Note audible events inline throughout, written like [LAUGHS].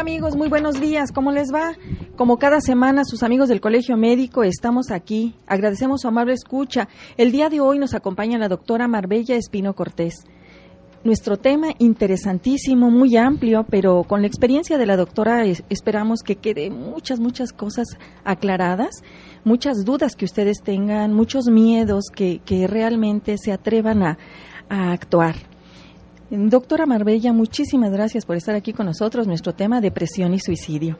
Amigos, muy buenos días, ¿cómo les va? Como cada semana, sus amigos del Colegio Médico, estamos aquí. Agradecemos su amable escucha. El día de hoy nos acompaña la doctora Marbella Espino Cortés. Nuestro tema interesantísimo, muy amplio, pero con la experiencia de la doctora esperamos que quede muchas, muchas cosas aclaradas, muchas dudas que ustedes tengan, muchos miedos que, que realmente se atrevan a actuar. Doctora Marbella, muchísimas gracias por estar aquí con nosotros. Nuestro tema, depresión y suicidio.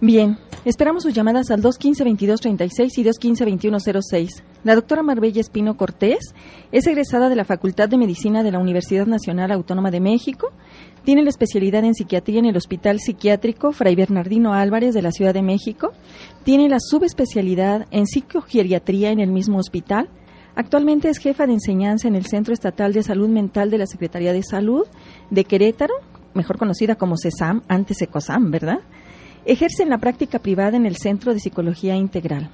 Bien, esperamos sus llamadas al 215-2236 y 215-2106. La doctora Marbella Espino Cortés es egresada de la Facultad de Medicina de la Universidad Nacional Autónoma de México. Tiene la especialidad en psiquiatría en el Hospital Psiquiátrico Fray Bernardino Álvarez de la Ciudad de México. Tiene la subespecialidad en psicogeriatría en el mismo hospital Actualmente es jefa de enseñanza en el Centro Estatal de Salud Mental de la Secretaría de Salud de Querétaro, mejor conocida como CESAM, antes ECOSAM, ¿verdad? Ejerce en la práctica privada en el Centro de Psicología Integral.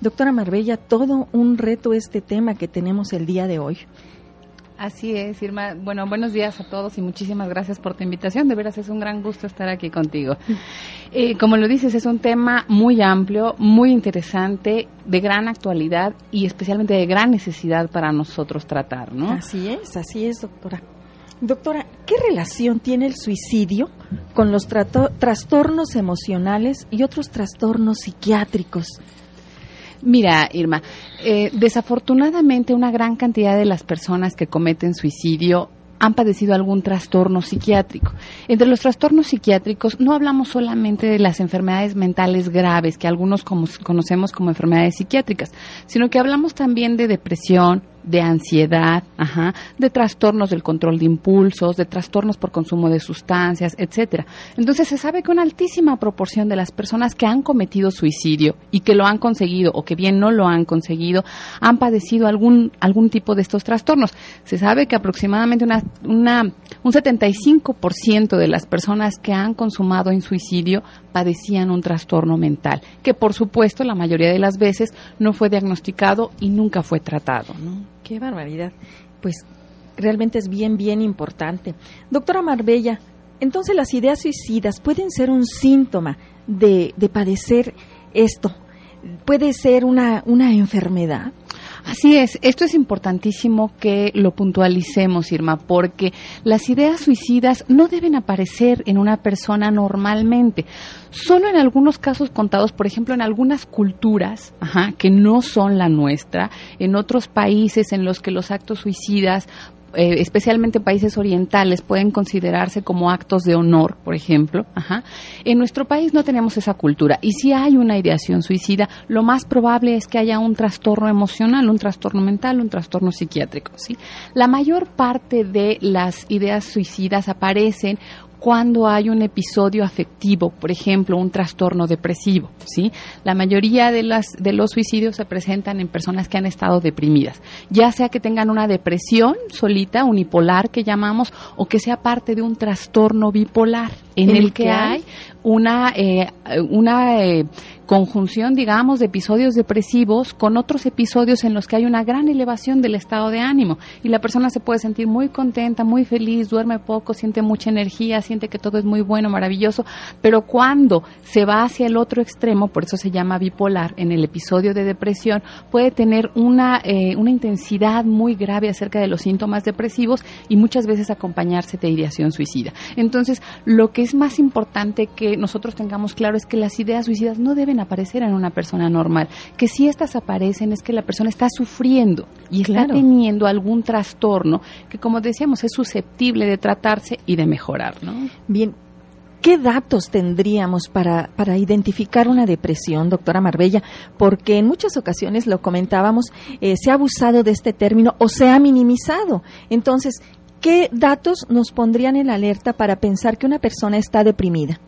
Doctora Marbella, todo un reto este tema que tenemos el día de hoy. Así es, Irma. Bueno, buenos días a todos y muchísimas gracias por tu invitación. De veras es un gran gusto estar aquí contigo. [LAUGHS] Eh, como lo dices, es un tema muy amplio, muy interesante, de gran actualidad y especialmente de gran necesidad para nosotros tratar, ¿no? Así es, así es, doctora. Doctora, ¿qué relación tiene el suicidio con los trastornos emocionales y otros trastornos psiquiátricos? Mira, Irma, eh, desafortunadamente una gran cantidad de las personas que cometen suicidio han padecido algún trastorno psiquiátrico. Entre los trastornos psiquiátricos no hablamos solamente de las enfermedades mentales graves, que algunos conocemos como enfermedades psiquiátricas, sino que hablamos también de depresión, de ansiedad, ajá, de trastornos del control de impulsos, de trastornos por consumo de sustancias, etcétera. Entonces se sabe que una altísima proporción de las personas que han cometido suicidio y que lo han conseguido o que bien no lo han conseguido han padecido algún algún tipo de estos trastornos. Se sabe que aproximadamente una, una un 75% de las personas que han consumado en suicidio padecían un trastorno mental, que por supuesto la mayoría de las veces no fue diagnosticado y nunca fue tratado, ¿no? Qué barbaridad. Pues realmente es bien, bien importante. Doctora Marbella, entonces las ideas suicidas pueden ser un síntoma de, de padecer esto. ¿Puede ser una, una enfermedad? Así es, esto es importantísimo que lo puntualicemos, Irma, porque las ideas suicidas no deben aparecer en una persona normalmente. Solo en algunos casos contados, por ejemplo, en algunas culturas que no son la nuestra, en otros países en los que los actos suicidas eh, especialmente países orientales, pueden considerarse como actos de honor, por ejemplo. En nuestro país no tenemos esa cultura. Y si hay una ideación suicida, lo más probable es que haya un trastorno emocional, un trastorno mental, un trastorno psiquiátrico. ¿sí? La mayor parte de las ideas suicidas aparecen cuando hay un episodio afectivo, por ejemplo, un trastorno depresivo, ¿sí? La mayoría de las de los suicidios se presentan en personas que han estado deprimidas, ya sea que tengan una depresión solita, unipolar que llamamos o que sea parte de un trastorno bipolar en, el que hay una, eh, una eh, conjunción, digamos, de episodios depresivos con otros episodios en los que hay una gran elevación del estado de ánimo y la persona se puede sentir muy contenta, muy feliz, duerme poco, siente mucha energía, siente que todo es muy bueno, maravilloso, pero cuando se va hacia el otro extremo, por eso se llama bipolar, en el episodio de depresión, puede tener una, eh, una intensidad muy grave acerca de los síntomas depresivos y muchas veces acompañarse de ideación suicida. Entonces, lo que es más importante que nosotros tengamos claro es que las ideas suicidas no deben aparecer en una persona normal, que si estas aparecen es que la persona está sufriendo y está teniendo algún trastorno que como decíamos es susceptible de tratarse y de mejorar, ¿no? Bien, ¿Qué datos tendríamos para, para, identificar una depresión, doctora Marbella? Porque en muchas ocasiones, lo comentábamos, eh, se ha abusado de este término o se ha minimizado. Entonces, ¿qué datos nos pondrían en alerta para pensar que una persona está deprimida?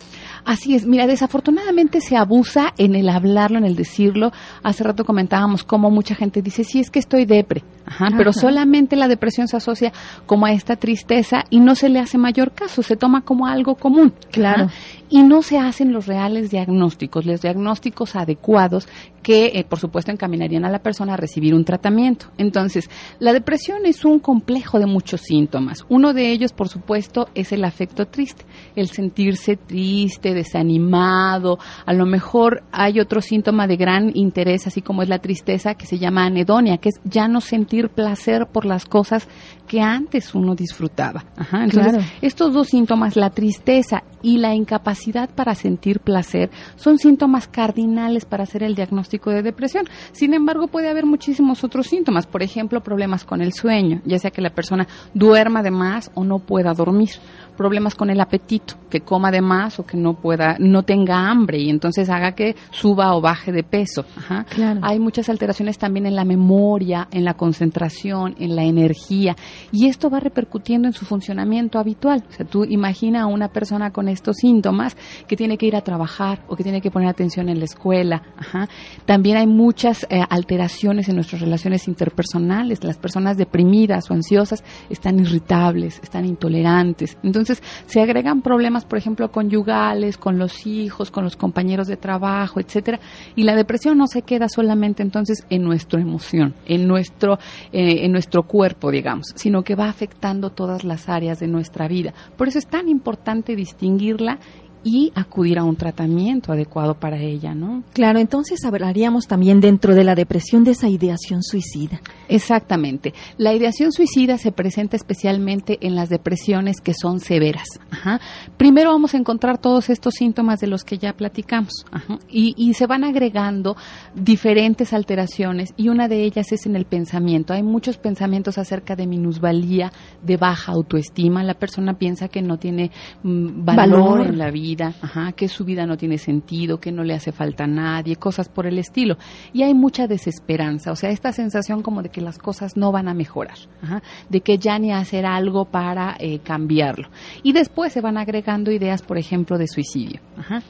Así es, mira, desafortunadamente se abusa en el hablarlo, en el decirlo. Hace rato comentábamos cómo mucha gente dice, sí, es que estoy depre, Ajá, pero solamente la depresión se asocia como a esta tristeza y no se le hace mayor caso, se toma como algo común. Claro. Y no se hacen los reales diagnósticos, los diagnósticos adecuados que, eh, por supuesto, encaminarían a la persona a recibir un tratamiento. Entonces, la depresión es un complejo de muchos síntomas. Uno de ellos, por supuesto, es el afecto triste, el sentirse triste, desanimado. A lo mejor hay otro síntoma de gran interés, así como es la tristeza, que se llama anedonia, que es ya no sentir placer por las cosas que antes uno disfrutaba. Ajá. Entonces, estos dos síntomas, la tristeza y la incapacidad para sentir placer, son síntomas cardinales para hacer el diagnóstico de depresión. Sin embargo, puede haber muchísimos otros síntomas, por ejemplo, problemas con el sueño, ya sea que la persona duerma de más o no pueda dormir problemas con el apetito, que coma de más o que no pueda, no tenga hambre y entonces haga que suba o baje de peso. Ajá. Hay muchas alteraciones también en la memoria, en la concentración, en la energía y esto va repercutiendo en su funcionamiento habitual. O sea, tú imagina a una persona con estos síntomas que tiene que ir a trabajar o que tiene que poner atención en la escuela. Ajá. También hay muchas eh, alteraciones en nuestras relaciones interpersonales. Las personas deprimidas o ansiosas están irritables, están intolerantes. Entonces, entonces se agregan problemas, por ejemplo, conyugales, con los hijos, con los compañeros de trabajo, etcétera, y la depresión no se queda solamente entonces en nuestra emoción, en nuestro eh, en nuestro cuerpo, digamos, sino que va afectando todas las áreas de nuestra vida. Por eso es tan importante distinguirla y acudir a un tratamiento adecuado para ella, ¿no? Claro, entonces hablaríamos también dentro de la depresión de esa ideación suicida. Exactamente. La ideación suicida se presenta especialmente en las depresiones que son severas. Ajá. Primero vamos a encontrar todos estos síntomas de los que ya platicamos Ajá. Y, y se van agregando diferentes alteraciones y una de ellas es en el pensamiento. Hay muchos pensamientos acerca de minusvalía, de baja autoestima. La persona piensa que no tiene mm, valor, valor en la vida que su vida no tiene sentido, que no le hace falta a nadie, cosas por el estilo. Y hay mucha desesperanza, o sea, esta sensación como de que las cosas no van a mejorar, de que ya ni hacer algo para eh, cambiarlo. Y después se van agregando ideas, por ejemplo, de suicidio.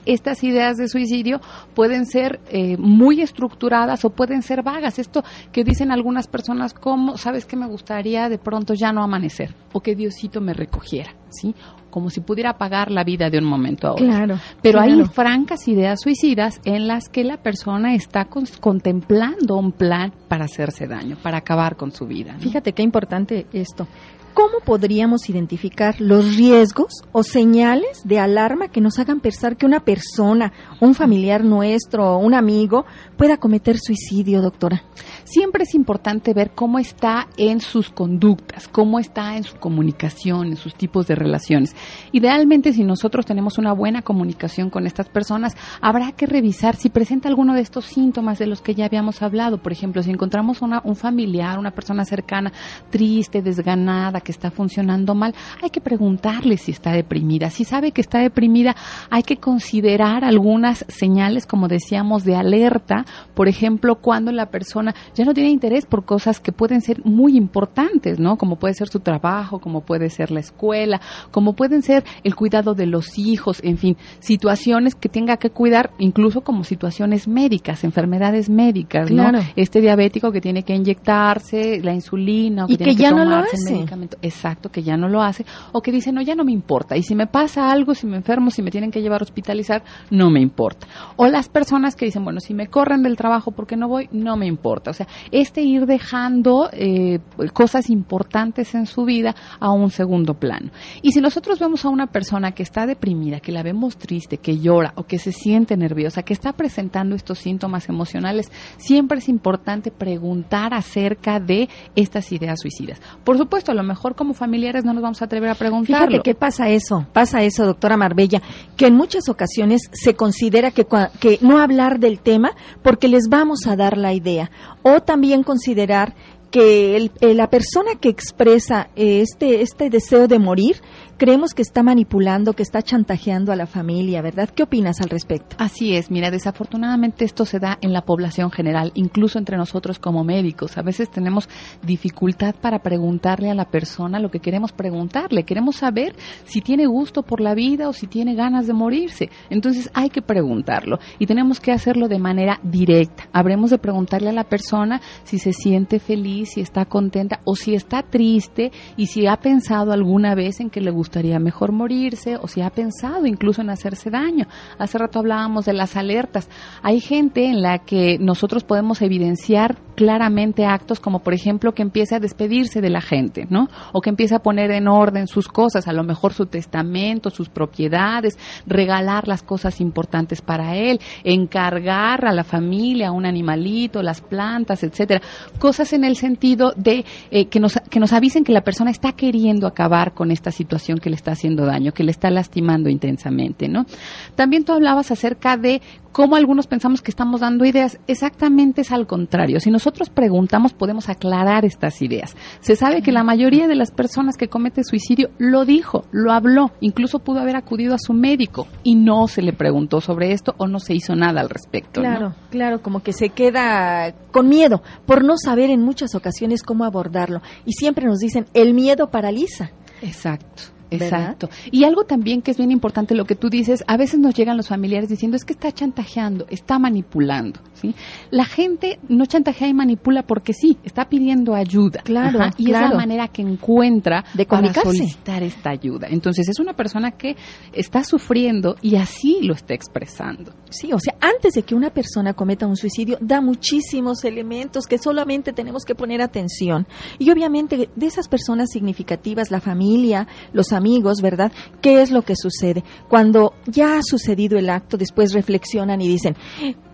Estas ideas de suicidio pueden ser eh, muy estructuradas o pueden ser vagas. Esto que dicen algunas personas como, ¿sabes qué me gustaría de pronto ya no amanecer? O que Diosito me recogiera, ¿sí? Como si pudiera apagar la vida de un momento a otro. Claro, Pero claro. hay francas ideas suicidas en las que la persona está con, contemplando un plan para hacerse daño, para acabar con su vida. ¿no? Fíjate qué importante esto. ¿Cómo podríamos identificar los riesgos o señales de alarma que nos hagan pensar que una persona, un familiar nuestro, un amigo, pueda cometer suicidio, doctora? Siempre es importante ver cómo está en sus conductas, cómo está en su comunicación, en sus tipos de relaciones. Idealmente, si nosotros tenemos una buena comunicación con estas personas, habrá que revisar si presenta alguno de estos síntomas de los que ya habíamos hablado. Por ejemplo, si encontramos una, un familiar, una persona cercana, triste, desganada, que está funcionando mal, hay que preguntarle si está deprimida. Si sabe que está deprimida, hay que considerar algunas señales, como decíamos, de alerta. Por ejemplo, cuando la persona ya no tiene interés por cosas que pueden ser muy importantes, ¿no? Como puede ser su trabajo, como puede ser la escuela, como pueden ser el cuidado de los hijos, en fin, situaciones que tenga que cuidar, incluso como situaciones médicas, enfermedades médicas, claro. ¿no? Este diabético que tiene que inyectarse la insulina o que y tiene que, que ya tomarse no lo el hace. medicamento. Exacto, que ya no lo hace. O que dice, no, ya no me importa. Y si me pasa algo, si me enfermo, si me tienen que llevar a hospitalizar, no me importa. O las personas que dicen, bueno, si me corren del trabajo porque no voy, no me importa. O sea, este ir dejando eh, cosas importantes en su vida a un segundo plano. Y si nosotros vemos a una persona que está deprimida, que la vemos triste, que llora o que se siente nerviosa, que está presentando estos síntomas emocionales, siempre es importante preguntar acerca de estas ideas suicidas. Por supuesto, a lo mejor como familiares no nos vamos a atrever a preguntarlo. Fíjate que pasa eso, pasa eso, doctora Marbella, que en muchas ocasiones se considera que, que no hablar del tema porque les vamos a dar la idea. O también considerar que el, eh, la persona que expresa eh, este, este deseo de morir creemos que está manipulando, que está chantajeando a la familia, ¿verdad? ¿Qué opinas al respecto? Así es, mira, desafortunadamente esto se da en la población general, incluso entre nosotros como médicos. A veces tenemos dificultad para preguntarle a la persona lo que queremos preguntarle. Queremos saber si tiene gusto por la vida o si tiene ganas de morirse. Entonces hay que preguntarlo y tenemos que hacerlo de manera directa. Habremos de preguntarle a la persona si se siente feliz, si está contenta o si está triste y si ha pensado alguna vez en que le gustaría mejor morirse o si ha pensado incluso en hacerse daño. Hace rato hablábamos de las alertas. Hay gente en la que nosotros podemos evidenciar claramente actos como por ejemplo que empiece a despedirse de la gente, ¿no? O que empiece a poner en orden sus cosas, a lo mejor su testamento, sus propiedades, regalar las cosas importantes para él, encargar a la familia un animalito, las plantas, etcétera, cosas en el sentido de eh, que nos que nos avisen que la persona está queriendo acabar con esta situación que le está haciendo daño, que le está lastimando intensamente, ¿no? También tú hablabas acerca de cómo algunos pensamos que estamos dando ideas. Exactamente es al contrario. Si nosotros preguntamos, podemos aclarar estas ideas. Se sabe que la mayoría de las personas que cometen suicidio lo dijo, lo habló, incluso pudo haber acudido a su médico y no se le preguntó sobre esto o no se hizo nada al respecto. Claro, claro, como que se queda con miedo por no saber en muchas ocasiones cómo abordarlo. Y siempre nos dicen, el miedo paraliza. Exacto. Exacto. Y algo también que es bien importante lo que tú dices, a veces nos llegan los familiares diciendo es que está chantajeando, está manipulando, ¿sí? La gente no chantajea y manipula porque sí, está pidiendo ayuda. Claro, y es la manera que encuentra de para solicitar esta ayuda. Entonces es una persona que está sufriendo y así lo está expresando. Sí, o sea, antes de que una persona cometa un suicidio, da muchísimos elementos que solamente tenemos que poner atención. Y obviamente de esas personas significativas, la familia, los amigos, ¿verdad? ¿Qué es lo que sucede? Cuando ya ha sucedido el acto, después reflexionan y dicen,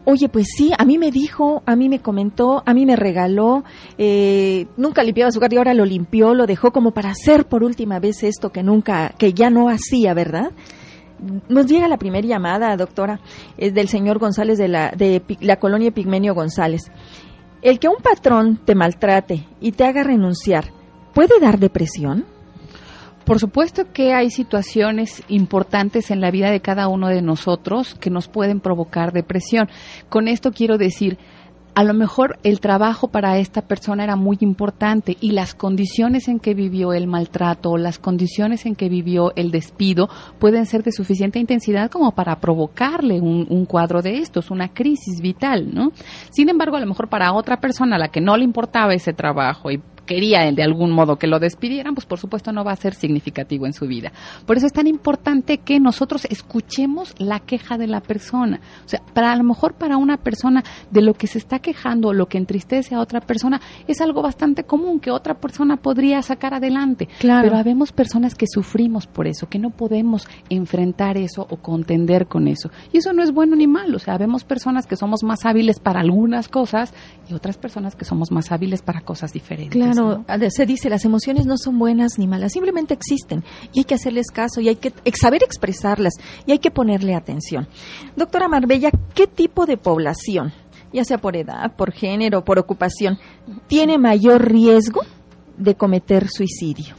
oye, pues sí, a mí me dijo, a mí me comentó, a mí me regaló, eh, nunca limpiaba su carro y ahora lo limpió, lo dejó como para hacer por última vez esto que nunca, que ya no hacía, ¿verdad? Nos llega la primera llamada, doctora, es del señor González de la, de la colonia Pigmenio González. El que un patrón te maltrate y te haga renunciar, ¿puede dar depresión? Por supuesto que hay situaciones importantes en la vida de cada uno de nosotros que nos pueden provocar depresión. Con esto quiero decir, a lo mejor el trabajo para esta persona era muy importante y las condiciones en que vivió el maltrato o las condiciones en que vivió el despido pueden ser de suficiente intensidad como para provocarle un, cuadro de estos, una crisis vital, ¿no? Sin embargo, a lo mejor para otra persona a la que no le importaba ese trabajo y quería de algún modo que lo despidieran, pues por supuesto no va a ser significativo en su vida. Por eso es tan importante que nosotros escuchemos la queja de la persona. O sea, para a lo mejor para una persona de lo que se está quejando o lo que entristece a otra persona es algo bastante común que otra persona podría sacar adelante. Claro. Pero habemos personas que sufrimos por eso, que no podemos enfrentar eso o contender con eso. Y eso no es bueno ni malo. O sea, vemos personas que somos más hábiles para algunas cosas y otras personas que somos más hábiles para cosas diferentes. Claro. ¿No? se dice, las emociones no son buenas ni malas, simplemente existen y hay que hacerles caso y hay que saber expresarlas y hay que ponerle atención. Doctora Marbella, ¿qué tipo de población, ya sea por edad, por género, por ocupación, tiene mayor riesgo de cometer suicidio?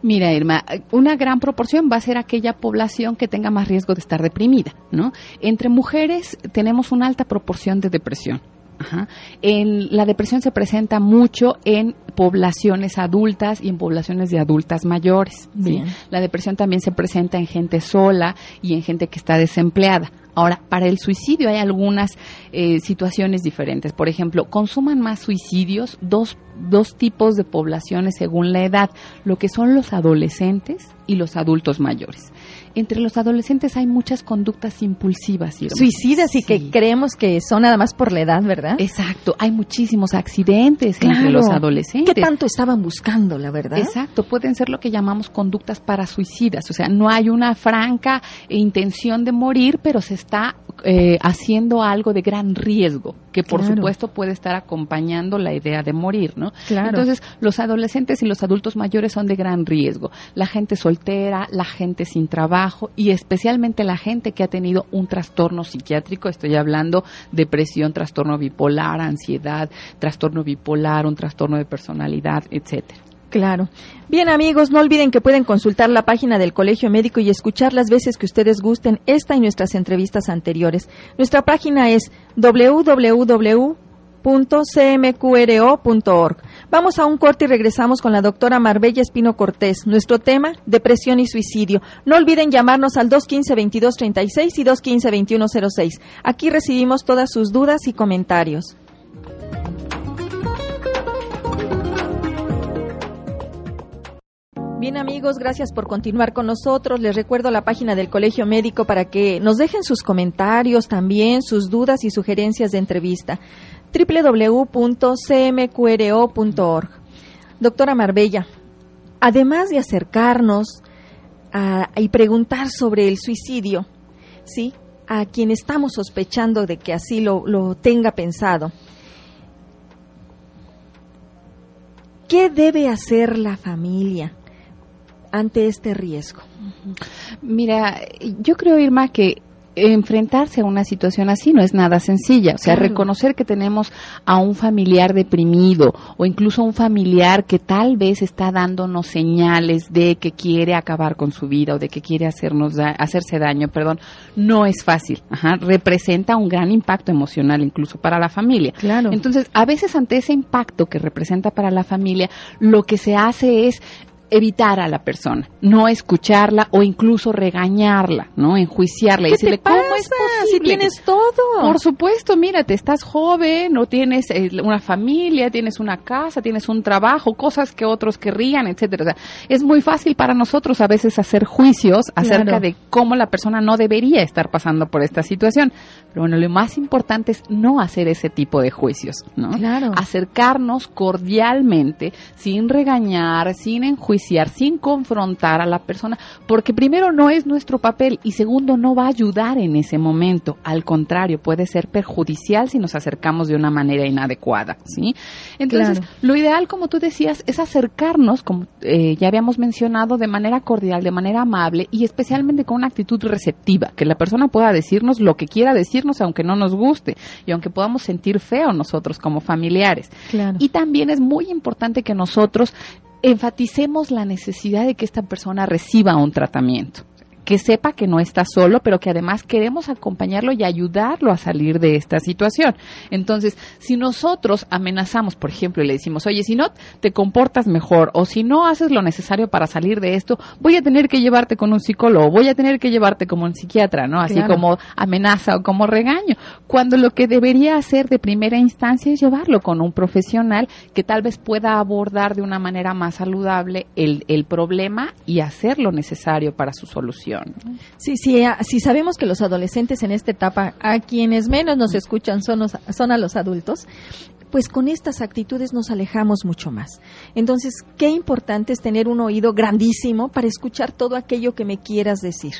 Mira, Irma, una gran proporción va a ser aquella población que tenga más riesgo de estar deprimida, ¿no? Entre mujeres tenemos una alta proporción de depresión. Ajá. En, la depresión se presenta mucho en poblaciones adultas y en poblaciones de adultas mayores. ¿sí? La depresión también se presenta en gente sola y en gente que está desempleada. Ahora, para el suicidio hay algunas eh, situaciones diferentes. Por ejemplo, consuman más suicidios dos, dos tipos de poblaciones según la edad, lo que son los adolescentes y los adultos mayores entre los adolescentes hay muchas conductas impulsivas. Irma. Suicidas y que creemos que son nada más por la edad, ¿verdad? Exacto, hay muchísimos accidentes entre los adolescentes. ¿Qué tanto estaban buscando, la verdad? Exacto, pueden ser lo que llamamos conductas para suicidas, o sea, no hay una franca intención de morir, pero se está eh, haciendo algo de gran riesgo, que por claro. supuesto puede estar acompañando la idea de morir, ¿no? Claro. Entonces, los adolescentes y los adultos mayores son de gran riesgo. La gente soltera, la gente sin y especialmente la gente que ha tenido un trastorno psiquiátrico, estoy hablando depresión, trastorno bipolar, ansiedad, trastorno bipolar, un trastorno de personalidad, etcétera. Claro. Bien amigos, no olviden que pueden consultar la página del Colegio Médico y escuchar las veces que ustedes gusten esta y nuestras entrevistas anteriores. Nuestra página es www.cmqro.org. Vamos a un corte y regresamos con la doctora Marbella Espino Cortés. Nuestro tema, depresión y suicidio. No olviden llamarnos al 215-2236 y 215-2106. Aquí recibimos todas sus dudas y comentarios. Bien amigos, gracias por continuar con nosotros. Les recuerdo la página del Colegio Médico para que nos dejen sus comentarios también, sus dudas y sugerencias de entrevista. www.cmqro.org. Doctora Marbella, además de acercarnos y preguntar sobre el suicidio, ¿sí? a quien estamos sospechando de que así lo tenga pensado, ¿qué debe hacer la familia? ante este riesgo? Mira, yo creo, Irma, que enfrentarse a una situación así no es nada sencilla. O sea, reconocer que tenemos a un familiar deprimido o incluso a un familiar que tal vez está dándonos señales de que quiere acabar con su vida o de que quiere hacernos hacerse daño, perdón, no es fácil. Representa un gran impacto emocional incluso para la familia. Claro. Entonces, a veces ante ese impacto que representa para la familia, lo que se hace es evitar a la persona, no escucharla o incluso regañarla, ¿no? Enjuiciarla y decirle, ¿cómo es posible? Si tienes todo. Por supuesto, mírate, estás joven, no tienes eh, una familia, tienes una casa, tienes un trabajo, cosas que otros querrían, etcétera. O sea, es muy fácil para nosotros a veces hacer juicios acerca de cómo la persona no debería estar pasando por esta situación. Pero bueno, lo más importante es no hacer ese tipo de juicios, ¿no? Claro. Acercarnos cordialmente, sin regañar, sin enjuiciar sin confrontar a la persona, porque primero no es nuestro papel y segundo no va a ayudar en ese momento. Al contrario, puede ser perjudicial si nos acercamos de una manera inadecuada, ¿sí? Entonces, lo ideal, como tú decías, es acercarnos, como eh, ya habíamos mencionado, de manera cordial, de manera amable y especialmente con una actitud receptiva, que la persona pueda decirnos lo que quiera decirnos aunque no nos guste y aunque podamos sentir feo nosotros como familiares. Y también es muy importante que nosotros enfaticemos la necesidad de que esta persona reciba un tratamiento que sepa que no está solo, pero que además queremos acompañarlo y ayudarlo a salir de esta situación. Entonces, si nosotros amenazamos, por ejemplo, y le decimos, oye, si no te comportas mejor o si no haces lo necesario para salir de esto, voy a tener que llevarte con un psicólogo, voy a tener que llevarte como un psiquiatra, ¿no? Así como amenaza o como regaño. Cuando lo que debería hacer de primera instancia es llevarlo con un profesional que tal vez pueda abordar de una manera más saludable el, el problema y hacer lo necesario para su solución. Sí, sí, si sabemos que los adolescentes en esta etapa, a quienes menos nos escuchan son, son a los adultos, pues con estas actitudes nos alejamos mucho más. Entonces, qué importante es tener un oído grandísimo para escuchar todo aquello que me quieras decir.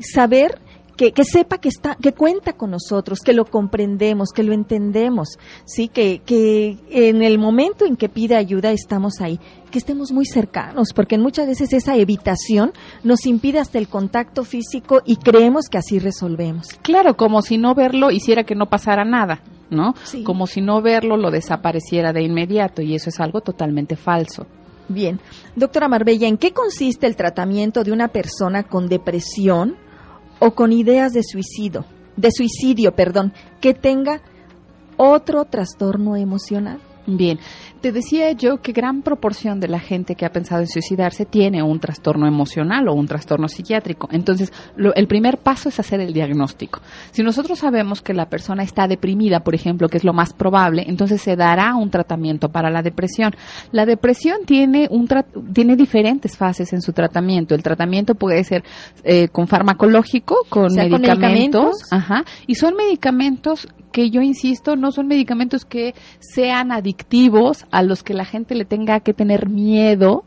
Saber que, sepa que está, que cuenta con nosotros, que lo comprendemos, que lo entendemos, sí, que, que en el momento en que pide ayuda estamos ahí, que estemos muy cercanos, porque muchas veces esa evitación nos impide hasta el contacto físico y creemos que así resolvemos. Claro, como si no verlo hiciera que no pasara nada. ¿no? Como si no verlo lo desapareciera de inmediato y eso es algo totalmente falso. Bien, doctora Marbella, ¿en qué consiste el tratamiento de una persona con depresión o con ideas de suicidio, de suicidio, perdón, que tenga otro trastorno emocional? Bien, te decía yo que gran proporción de la gente que ha pensado en suicidarse tiene un trastorno emocional o un trastorno psiquiátrico. Entonces, el primer paso es hacer el diagnóstico. Si nosotros sabemos que la persona está deprimida, por ejemplo, que es lo más probable, entonces se dará un tratamiento para la depresión. La depresión tiene, un tiene diferentes fases en su tratamiento. El tratamiento puede ser eh, con farmacológico, con medicamentos, Ajá, y son medicamentos que yo insisto, no son medicamentos que sean adictivos a los que la gente le tenga que tener miedo.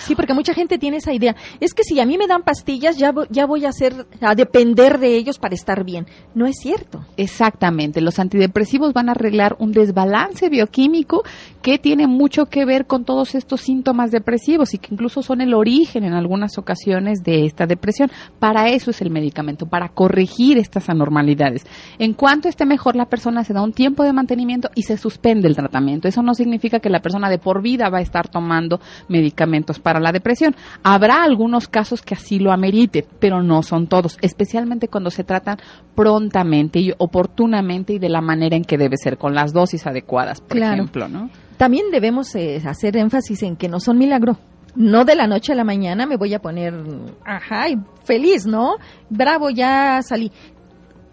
Sí, porque mucha gente tiene esa idea. Es que si a mí me dan pastillas, ya, ya voy a, ser, a depender de ellos para estar bien. No es cierto. Exactamente. Los antidepresivos van a arreglar un desbalance bioquímico que tiene mucho que ver con todos estos síntomas depresivos y que incluso son el origen en algunas ocasiones de esta depresión. Para eso es el medicamento, para corregir estas anormalidades. En cuanto esté mejor, la persona se da un tiempo de mantenimiento y se suspende el tratamiento. Eso no significa que la persona de por vida va a estar tomando medicamentos para la depresión. Habrá algunos casos que así lo ameriten, pero no son todos, especialmente cuando se tratan prontamente y oportunamente y de la manera en que debe ser, con las dosis adecuadas, por ejemplo, ¿no? También debemos eh, hacer énfasis en que no son milagro. No de la noche a la mañana me voy a poner, ajá, feliz, ¿no? Bravo, ya salí.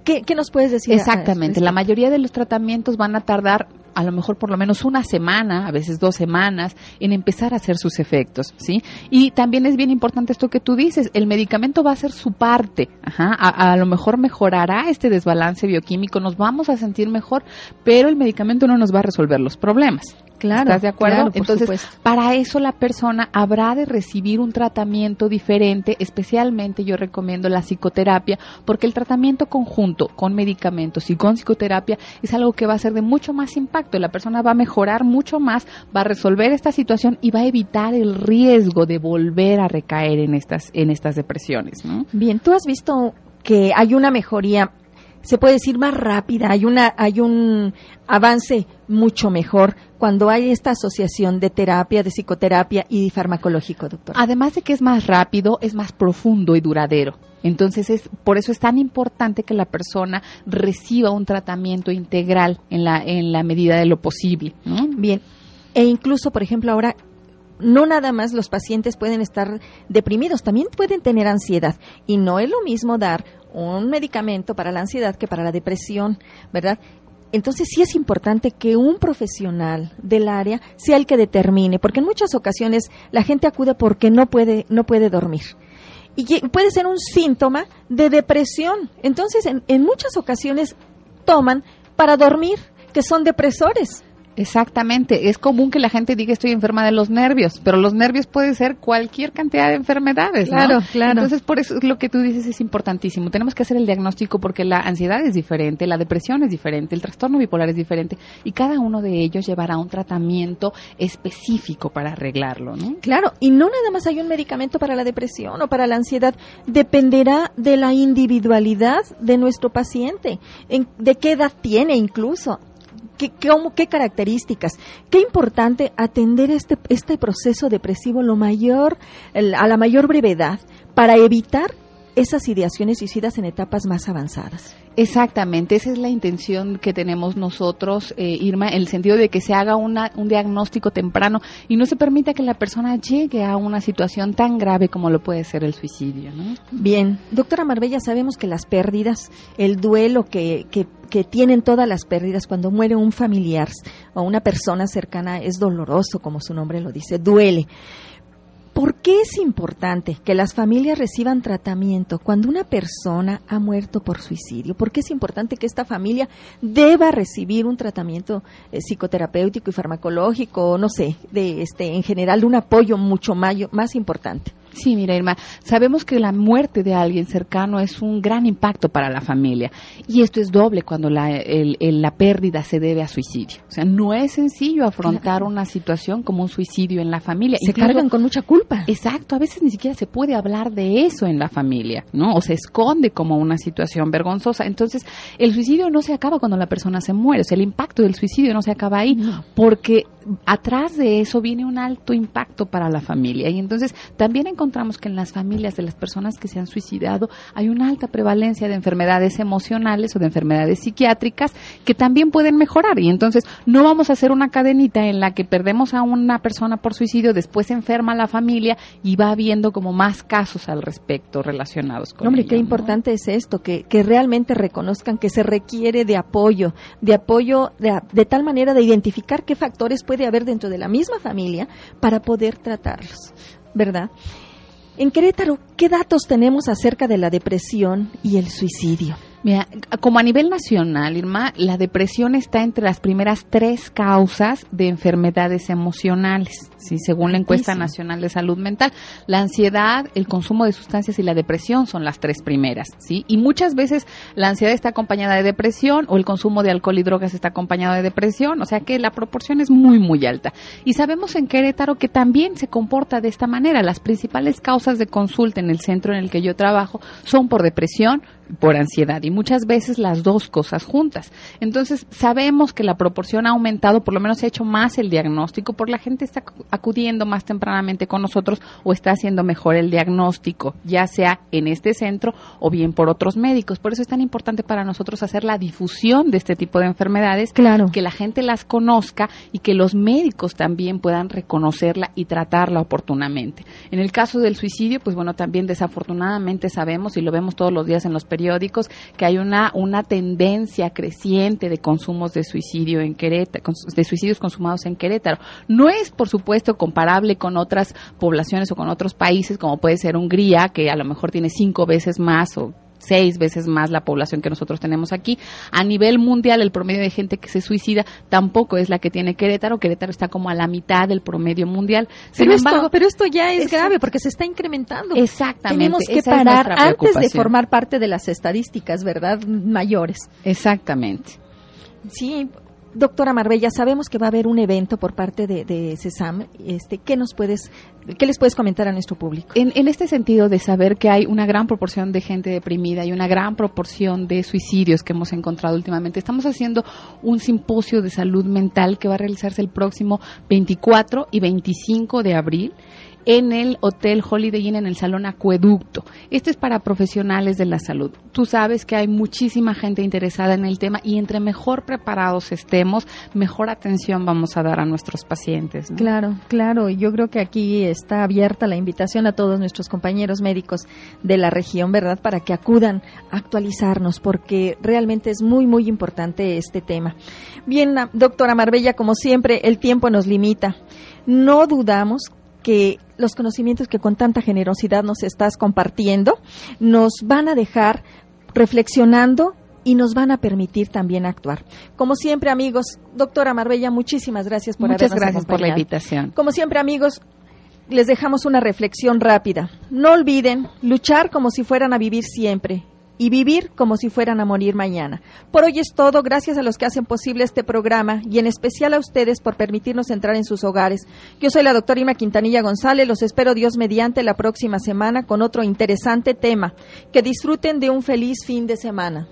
¿Qué, nos puedes decir? Exactamente, la mayoría de los tratamientos van a tardar a lo mejor por lo menos una semana, a veces dos semanas, en empezar a hacer sus efectos, ¿sí? Y también es bien importante esto que tú dices, el medicamento va a hacer su parte, Ajá, a, a, lo mejor mejorará este desbalance bioquímico, nos vamos a sentir mejor, pero el medicamento no nos va a resolver los problemas. Claro, ¿Estás de acuerdo? Entonces, para eso la persona habrá de recibir un tratamiento diferente, especialmente yo recomiendo la psicoterapia, porque el tratamiento conjunto con medicamentos y con psicoterapia es algo que va a ser de mucho más impacto. La persona va a mejorar mucho más, va a resolver esta situación y va a evitar el riesgo de volver a recaer en estas en estas depresiones, ¿no? Bien, tú has visto que hay una mejoría se puede decir más rápida, hay una hay un avance mucho mejor cuando hay esta asociación de terapia, de psicoterapia y farmacológico, doctor. Además de que es más rápido, es más profundo y duradero. Entonces, es, por eso es tan importante que la persona reciba un tratamiento integral en la, en la medida de lo posible. Bien. E incluso, por ejemplo, ahora no nada más los pacientes pueden estar deprimidos, también pueden tener ansiedad. Y no es lo mismo dar un medicamento para la ansiedad que para la depresión, ¿verdad? Entonces sí es importante que un profesional del área sea el que determine, porque en muchas ocasiones la gente acude porque no puede, no puede dormir. Y puede ser un síntoma de depresión. Entonces, en, en muchas ocasiones toman para dormir, que son depresores. Exactamente, es común que la gente diga estoy enferma de los nervios, pero los nervios puede ser cualquier cantidad de enfermedades, Claro, claro. Entonces, por eso lo que tú dices es importantísimo. Tenemos que hacer el diagnóstico porque la ansiedad es diferente, la depresión es diferente, el trastorno bipolar es diferente y cada uno de ellos llevará un tratamiento específico para arreglarlo, ¿no? Claro, y no nada más hay un medicamento para la depresión o para la ansiedad, dependerá de la individualidad de nuestro paciente, en, de qué edad tiene incluso ¿Qué, qué, características? Qué importante atender este, este proceso depresivo lo mayor, a la mayor brevedad para evitar esas ideaciones suicidas en etapas más avanzadas. Exactamente, esa es la intención que tenemos nosotros, eh, Irma, en el sentido de que se haga una, un diagnóstico temprano y no se permita que la persona llegue a una situación tan grave como lo puede ser el suicidio. ¿no? Bien, doctora Marbella, sabemos que las pérdidas, el duelo que, que, que tienen todas las pérdidas cuando muere un familiar o una persona cercana es doloroso, como su nombre lo dice, duele. ¿Por qué es importante que las familias reciban tratamiento cuando una persona ha muerto por suicidio? ¿Por qué es importante que esta familia deba recibir un tratamiento eh, psicoterapéutico y farmacológico, no sé, de este en general un apoyo mucho más importante? Sí, mira, Irma, sabemos que la muerte de alguien cercano es un gran impacto para la familia y esto es doble cuando la, la pérdida se debe a suicidio. O sea, no es sencillo afrontar una situación como un suicidio en la familia. Se cargan con mucha culpa. Exacto, a veces ni siquiera se puede hablar de eso en la familia, ¿no? O se esconde como una situación vergonzosa. Entonces, el suicidio no se acaba cuando la persona se muere, o sea, el impacto del suicidio no se acaba ahí, porque atrás de eso viene un alto impacto para la familia. Y entonces también encontramos que en las familias de las personas que se han suicidado hay una alta prevalencia de enfermedades emocionales o de enfermedades psiquiátricas que también pueden mejorar. Y entonces no vamos a hacer una cadenita en la que perdemos a una persona por suicidio, después se enferma la familia y va habiendo como más casos al respecto relacionados con Hombre, qué importante es esto, que, que realmente reconozcan que se requiere de apoyo, de apoyo de, de tal manera de identificar qué factores pueden de haber dentro de la misma familia para poder tratarlos, ¿verdad? En Querétaro, ¿qué datos tenemos acerca de la depresión y el suicidio? Mira, como a nivel nacional, Irma, la depresión está entre las primeras tres causas de enfermedades emocionales, ¿sí? según la encuesta nacional de salud mental. La ansiedad, el consumo de sustancias y la depresión son las tres primeras, ¿sí? Y muchas veces la ansiedad está acompañada de depresión o el consumo de alcohol y drogas está acompañado de depresión, o sea que la proporción es muy, muy alta. Y sabemos en Querétaro que también se comporta de esta manera. Las principales causas de consulta en el centro en el que yo trabajo son por depresión, por ansiedad y muchas veces las dos cosas juntas. Entonces, sabemos que la proporción ha aumentado, por lo menos se ha hecho más el diagnóstico, por la gente está acudiendo más tempranamente con nosotros o está haciendo mejor el diagnóstico, ya sea en este centro o bien por otros médicos. Por eso es tan importante para nosotros hacer la difusión de este tipo de enfermedades, claro. que la gente las conozca y que los médicos también puedan reconocerla y tratarla oportunamente. En el caso del suicidio, pues bueno, también desafortunadamente sabemos y lo vemos todos los días en los periódicos que hay una, una tendencia creciente de consumos de suicidio en Querétaro, de suicidios consumados en Querétaro. No es, por supuesto, comparable con otras poblaciones o con otros países, como puede ser Hungría, que a lo mejor tiene cinco veces más o seis veces más la población que nosotros tenemos aquí. A nivel mundial, el promedio de gente que se suicida tampoco es la que tiene Querétaro. Querétaro está como a la mitad del promedio mundial. Sin pero, embargo, esto, pero esto ya es, grave porque se está incrementando. Exactamente. Tenemos que parar antes de formar parte de las estadísticas, ¿verdad? Mayores. Exactamente. Sí, Doctora Marbella, sabemos que va a haber un evento por parte de, de CESAM. Este, ¿qué, nos puedes, ¿Qué les puedes comentar a nuestro público? En, en, este sentido de saber que hay una gran proporción de gente deprimida y una gran proporción de suicidios que hemos encontrado últimamente, estamos haciendo un simposio de salud mental que va a realizarse el próximo 24 y 25 de abril en el Hotel Holiday Inn en el Salón Acueducto. Este es para profesionales de la salud. Tú sabes que hay muchísima gente interesada en el tema y entre mejor preparados estemos, mejor atención vamos a dar a nuestros pacientes. Claro, claro. Yo creo que aquí está abierta la invitación a todos nuestros compañeros médicos de la región, ¿verdad? Para que acudan a actualizarnos porque realmente es muy, muy importante este tema. Bien, doctora Marbella, como siempre, el tiempo nos limita. No dudamos que los conocimientos que con tanta generosidad nos estás compartiendo nos van a dejar reflexionando y nos van a permitir también actuar. Como siempre, amigos, doctora Marbella, muchísimas gracias por Muchas gracias por la invitación. Como siempre, amigos, les dejamos una reflexión rápida. No olviden luchar como si fueran a vivir siempre y vivir como si fueran a morir mañana. Por hoy es todo, gracias a los que hacen posible este programa y en especial a ustedes por permitirnos entrar en sus hogares. Yo soy la doctora Ima Quintanilla González, los espero Dios mediante la próxima semana con otro interesante tema. Que disfruten de un feliz fin de semana.